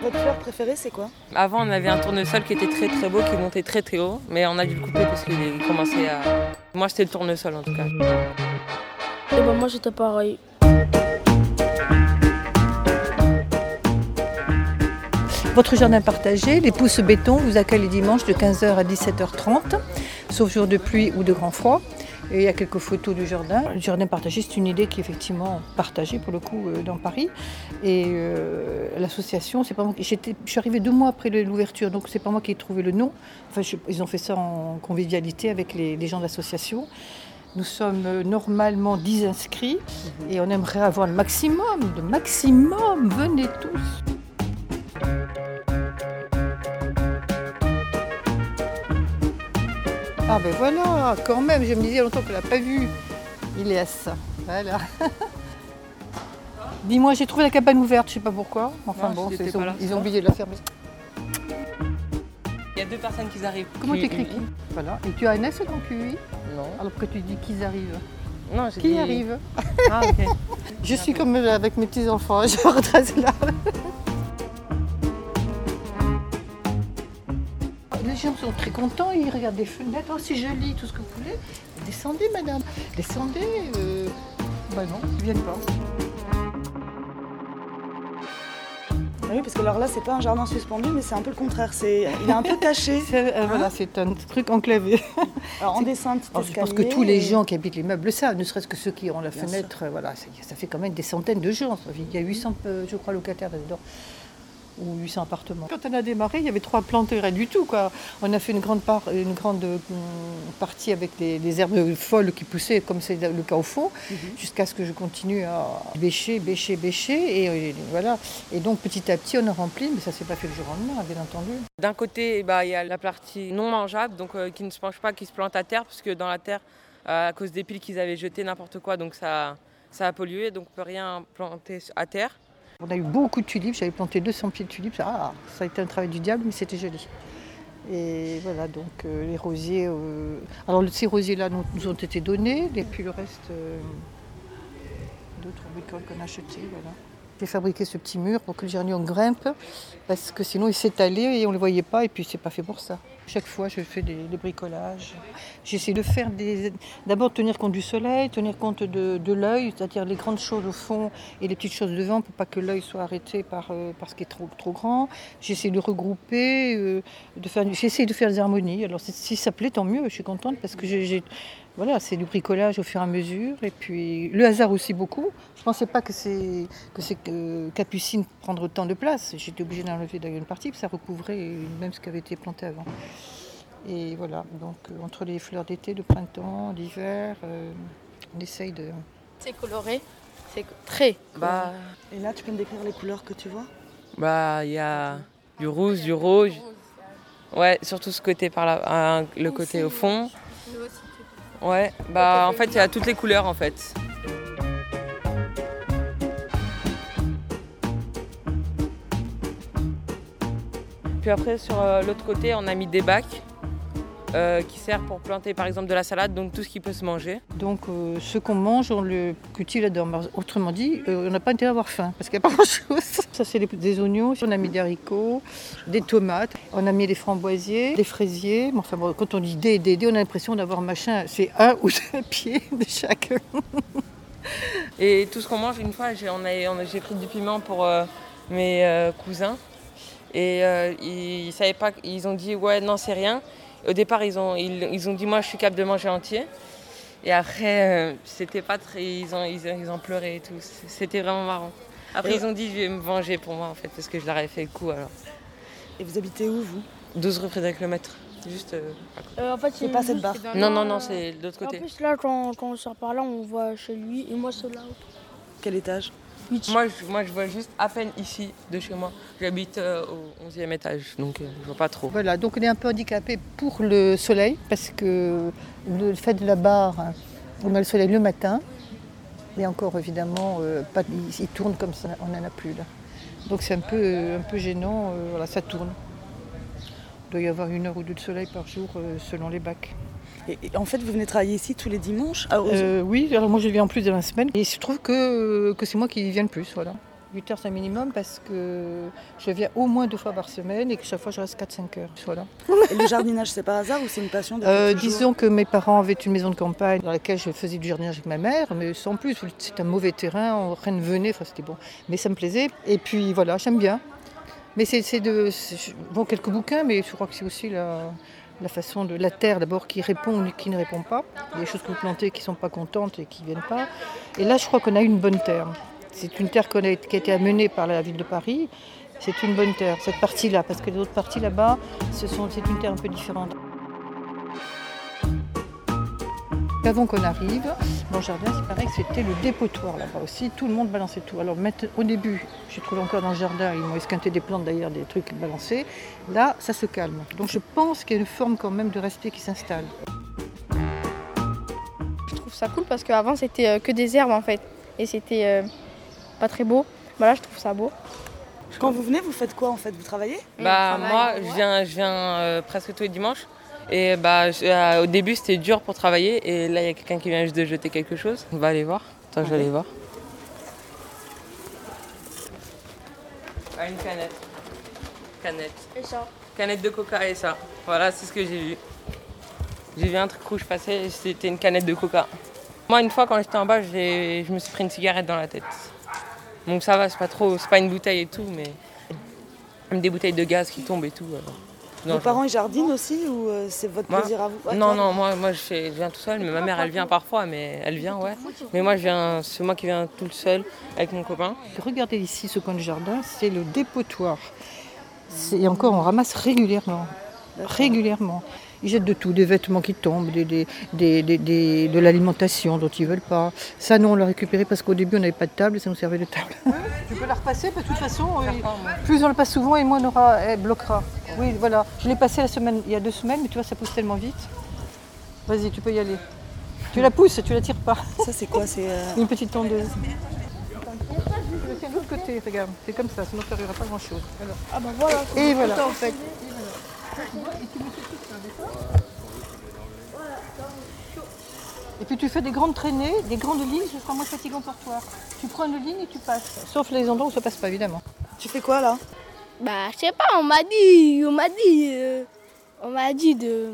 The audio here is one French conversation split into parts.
Votre fleur préférée, c'est quoi Avant, on avait un tournesol qui était très très beau, qui montait très très haut, mais on a dû le couper parce qu'il commençait à. Moi, c'était le tournesol en tout cas. Et ben moi, j'étais pareil. Votre jardin partagé, les pousses béton, vous accueille les dimanches de 15h à 17h30, sauf jour de pluie ou de grand froid. Et il y a quelques photos du jardin. Le jardin partagé, c'est une idée qui est effectivement partagée pour le coup euh, dans Paris. Et euh, l'association, c'est pas moi. Je suis arrivée deux mois après l'ouverture, donc c'est pas moi qui ai trouvé le nom. Enfin, je- ils ont fait ça en convivialité avec les, les gens de l'association. Nous sommes euh, normalement 10 inscrits et on aimerait avoir le maximum, le maximum. Venez tous. Ah ben voilà, quand même, je me disais il y a longtemps qu'elle l'a pas vu. Il est à ça. Voilà. Dis-moi, j'ai trouvé la cabane ouverte, je sais pas pourquoi. Enfin Non, bon, j'étais c'est- ils pas ont, là. ils ont oublié de la fermer. Il y a deux personnes qui arrivent. Comment Qui- t'écris qui Voilà. Et tu as un S dans QI Non. Alors pourquoi tu dis qu'ils arrivent Non, j'ai Qui dit- arrive Ah, ok. Je suis comme avec mes petits-enfants, je redresse là. Gens sont très contents, ils regardent des fenêtres, oh c'est joli, tout ce que vous voulez. Descendez madame, descendez. euh, Bah non, ils viennent pas. Ah Oui, parce que alors là, c'est pas un jardin suspendu, mais c'est un peu le contraire. C'est, il est un peu caché. C'est, euh, voilà, c'est un truc enclavé. Alors en descente, Alors, je pense que tous les gens qui habitent l'immeuble le savent, ne serait-ce que ceux qui ont la Bien fenêtre, euh, voilà, ça, fait quand même des centaines de gens. Il y a 800, euh, je crois, locataires là-dedans. Ou 800 appartements. Quand on a démarré, il y avait trois plantes rien du tout. Quoi. On a fait une grande, part, une grande euh, partie avec des, des herbes folles qui poussaient, comme c'est le cas au fond, jusqu'à ce que je continue à bêcher, bêcher, bêcher. Et, voilà. et donc petit à petit, on a rempli, mais ça ne s'est pas fait le jour au lendemain, bien entendu. D'un côté, bah, il y a la partie non mangeable, donc euh, qui ne se penche pas, qui se plante à terre, parce que dans la terre, euh, à cause des piles qu'ils avaient jetées, n'importe quoi, donc ça, ça a pollué, donc on peut rien planter à terre. On a eu beaucoup de tulipes, j'avais planté 200 pieds de tulipes. Ah, ça a été un travail du diable, mais c'était joli. Et voilà, donc euh, les rosiers. euh, Alors ces rosiers-là nous, ont été donnés, et puis le reste, euh, d'autres bricoles qu'on a achetées. Voilà. J'ai fabriqué ce petit mur pour que le géranium grimpe, parce que sinon il s'étalait et on ne le voyait pas, et puis c'est pas fait pour ça. Chaque fois, je fais des, bricolages. J'essaie de faire des. D'abord tenir compte du soleil, tenir compte de, l'œil, c'est-à-dire les grandes choses au fond et les petites choses devant pour pas que l'œil soit arrêté par, euh, par ce qui est trop, trop grand. J'essaie de regrouper, euh, j'essaie de faire des harmonies. Alors si- ça plaît, tant mieux, je suis contente parce que voilà, c'est du bricolage au fur et à mesure. Et puis le hasard aussi beaucoup. Je pensais pas que c'est que c'est que Capucine prendre autant de place. J'étais obligée d'enlever d'ailleurs une partie, puis ça recouvrait même ce qui avait été planté avant. Et voilà, donc euh, entre les fleurs d'été, de printemps, d'hiver, euh, on essaye de. C'est coloré. C'est très. Bah, Et là, tu peux me décrire les couleurs que tu vois? bah, il y a du rouge, du rouge. Ouais, surtout ce côté par là, hein, le côté au fond. Ouais, bah en fait il y a toutes les couleurs en fait. Puis après sur euh, l'autre côté on a mis des bacs euh, qui servent pour planter par exemple de la salade, donc tout ce qui peut se manger. Donc euh, ce qu'on mange, on le cultive là-dedans. Autrement dit, euh, on n'a pas intérêt à avoir faim parce qu'il n'y a pas grand-chose. Ça c'est des, oignons, on a mis des haricots, des tomates, on a mis des framboisiers, des fraisiers. Enfin bon, quand on dit des, des, des, on a l'impression d'avoir machin, c'est un ou deux pieds de chaque. Et tout ce qu'on mange, une fois, j'ai pris du piment pour mes cousins. Et euh, ils, ils savaient pas, ils ont dit ouais non c'est rien. Au départ ils ont, ils, ils ont dit moi je suis capable de manger entier. Et après euh, c'était pas très, ils ont, ils, ont- ils ont pleuré et tout. C'était vraiment marrant. Après Et- ils ont dit je vais me venger pour moi en fait parce que je leur avais fait le coup alors. Et vous habitez où, vous? 12 rue Frédéric Lemaître. Juste. euh, à côté. Euh, en fait, C'est pas cette barre. non non non c'est de l'autre En côté. plus, là, quand, quand on sort par là, on voit chez lui et moi, c'est là. Quel étage? Moi je, moi je vois juste à peine ici de chez moi. J'habite euh, au 11e étage donc euh, je vois pas trop. Voilà, donc on est un peu handicapé pour le soleil parce que le fait de la barre, hein, on a le soleil le matin. Et encore évidemment, euh, pas, il, il tourne comme ça, on n'en a plus là. Donc c'est un peu, un peu gênant, euh, voilà, ça tourne. Il doit y avoir une heure ou deux de soleil par jour selon les bacs. Et, et en fait, vous venez travailler ici tous les dimanches aux- Euh, oui, alors moi je viens en plus de la semaine. Et il se trouve que, que c'est moi qui viens le plus, voilà. 8 heures c'est un minimum parce que je viens au moins deux fois par semaine et que chaque fois je reste 4-5 heures. Voilà. Et le jardinage, c'est par hasard ou c'est une passion Euh, disons que mes parents avaient une maison de campagne dans laquelle je faisais du jardinage avec ma mère, mais sans plus. C'est un mauvais terrain, rien ne venait, enfin c'était bon. Mais ça me plaisait. Et puis voilà, j'aime bien. Mais c'est de. Bon, quelques bouquins, mais je crois que c'est aussi la, la façon de la terre d'abord qui répond ou qui ne répond pas. Des choses que vous plantez qui ne sont pas contentes et qui ne viennent pas. Et là, je crois qu'on a une bonne terre. C'est une terre qui a été amenée par la ville de Paris. C'est une bonne terre, cette partie-là, parce que les autres parties là-bas, c'est une terre un peu différente. Avant qu'on arrive, mon jardin, c'est pareil que c'était le dépotoir là-bas aussi. Tout le monde balançait tout. Alors au début, j'ai trouvé encore dans le jardin, ils m'ont esquinté des plantes d'ailleurs, des trucs balancés. Là, ça se calme. Donc je pense qu'il y a une forme quand même de respect qui s'installe. Je trouve ça cool parce qu'avant c'était euh, que des herbes en fait. Et c'était euh, pas très beau. Bah là je trouve ça beau. Quand vous venez, vous faites quoi en fait? Vous travaillez? Bah travaille, moi, je viens, je viens euh, presque tous les dimanches. Et bah euh, au début c'était dur pour travailler et là il y a quelqu'un qui vient juste de jeter quelque chose. On va aller voir. Attends, je vais aller voir. Ah, une canette. Canette. Et ça Canette de coca et ça. Voilà, c'est ce que j'ai vu. J'ai vu un truc rouge passer et c'était une canette de coca. Moi, une fois, quand j'étais en bas, j'ai- je me suis pris une cigarette dans la tête. Donc ça va, c'est pas trop, c'est pas une bouteille et tout, mais même des bouteilles de gaz qui tombent et tout. Euh, Vos parents ils jardinent aussi ou euh, c'est votre Moi plaisir à vous Non, non, moi, moi je, fais- je viens tout seul, mais ma mère elle vient parfois, mais elle vient, ouais. Mais moi, je viens, c'est moi qui viens tout seul avec mon copain. Regardez ici ce coin du jardin, c'est le dépotoir. Et encore, on ramasse régulièrement. Régulièrement. Ils jettent de tout, des vêtements qui tombent, des, des- des- des- des- de l'alimentation dont ils ne veulent pas. Ça, nous, on l'a récupéré parce qu'au début, on n'avait pas de table et ça nous servait de table. Tu peux la repasser, parce que de toute façon, plus on le passe souvent et moins on aura, elle bloquera. Oui, voilà. Je l'ai passé la semaine, il y a deux semaines, mais tu vois, ça pousse tellement vite. Vas-y, tu peux y aller. Tu la pousses, tu la tires pas. Ça c'est quoi C'est euh, Une petite tondeuse. Je le tiens de l'autre côté, regarde. C'est comme ça, sinon ça n'arrivera pas grand-chose. Alors. Ah bah voilà. Et voilà. en fait. Et puis tu fais des grandes traînées, des grandes lignes, ce sera moins fatigant pour toi. Tu prends une ligne et tu passes. Sauf les endroits où ça passe pas, évidemment. Tu fais quoi là? Bah je sais pas, on m'a dit, on m'a dit, euh, on m'a dit de,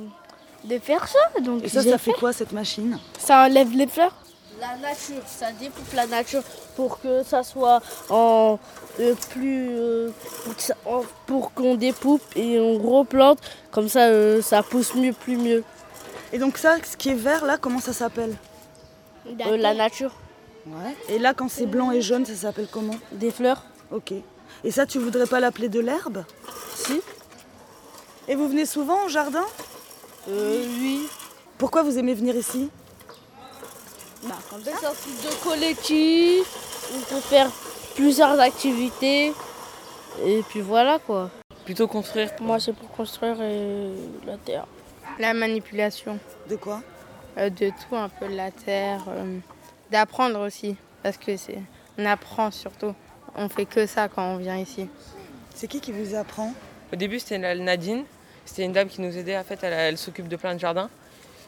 de faire ça. Donc Et ça, ça fait quoi cette machine? Ça enlève les fleurs La nature, ça découpe la nature pour que ça soit en euh, plus. euh, pour qu'on découpe et on replante, comme ça euh, ça pousse mieux, plus mieux. Et donc ça, ce qui est vert là, comment ça s'appelle? Euh, la nature, Ouais. Et là, quand c'est blanc et jaune, ça s'appelle comment? Des fleurs. Ok. Et ça, tu voudrais pas l'appeler de l'herbe? Si Et vous venez souvent au jardin? Euh, Oui. Pourquoi vous aimez venir ici? Bah, comme ça. C'est un truc de collectif, on peut faire plusieurs activités. Et puis voilà quoi. Plutôt construire. Moi c'est pour construire euh, la terre. La manipulation De quoi euh, de tout, un peu de la terre, euh, d'apprendre aussi, parce que c'est, on apprend surtout. On fait que ça quand on vient ici. C'est qui qui vous apprend Au début, c'était la- Nadine. C'était une dame qui nous aidait. En fait, elle, elle s'occupe de plein de jardins.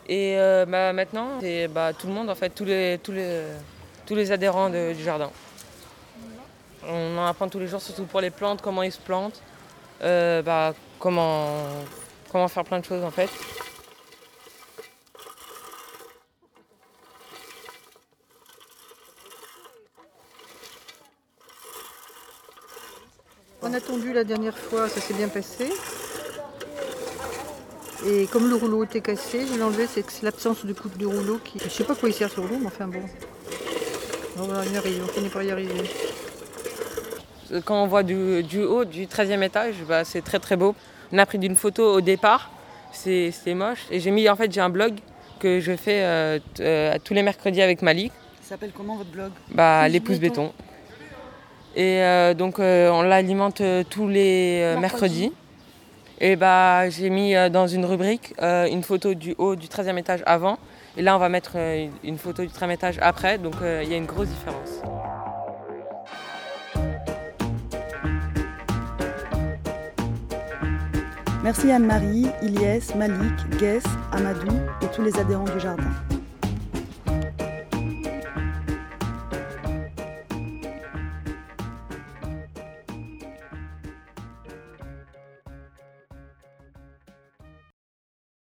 Et euh, bah, maintenant, c'est bah, tout le monde, en fait, tous les, tous les, tous les adhérents du jardin. On en apprend tous les jours, surtout pour les plantes, comment ils se plantent, euh, bah, comment, comment faire plein de choses, en fait. On a tendu la dernière fois, ça s'est bien passé. Et comme le rouleau était cassé, je l'ai enlevé, c'est que c'est l'absence de coupe de rouleau qui. Je sais pas quoi il sert ce rouleau, mais enfin bon. On va y arriver, on finit par y arriver. Quand on voit du, du haut, du 13e étage, bah, c'est très très beau. On a pris d'une photo au départ, c'est- c'était moche. Et j'ai mis, en fait, j'ai un blog que je fais euh, euh, tous les mercredis avec Malik. Ça s'appelle comment votre blog? Bah, les pouces béton. béton. Et euh, donc euh, on l'alimente euh, tous les euh, mercredis. Et bah j'ai mis euh, dans une rubrique euh, une photo du haut du 13e étage avant. Et là on va mettre euh, une photo du 13e étage après. Donc il y a une grosse différence. Merci Anne-Marie, Ilyes, Malik, Guess, Amadou et tous les adhérents du jardin.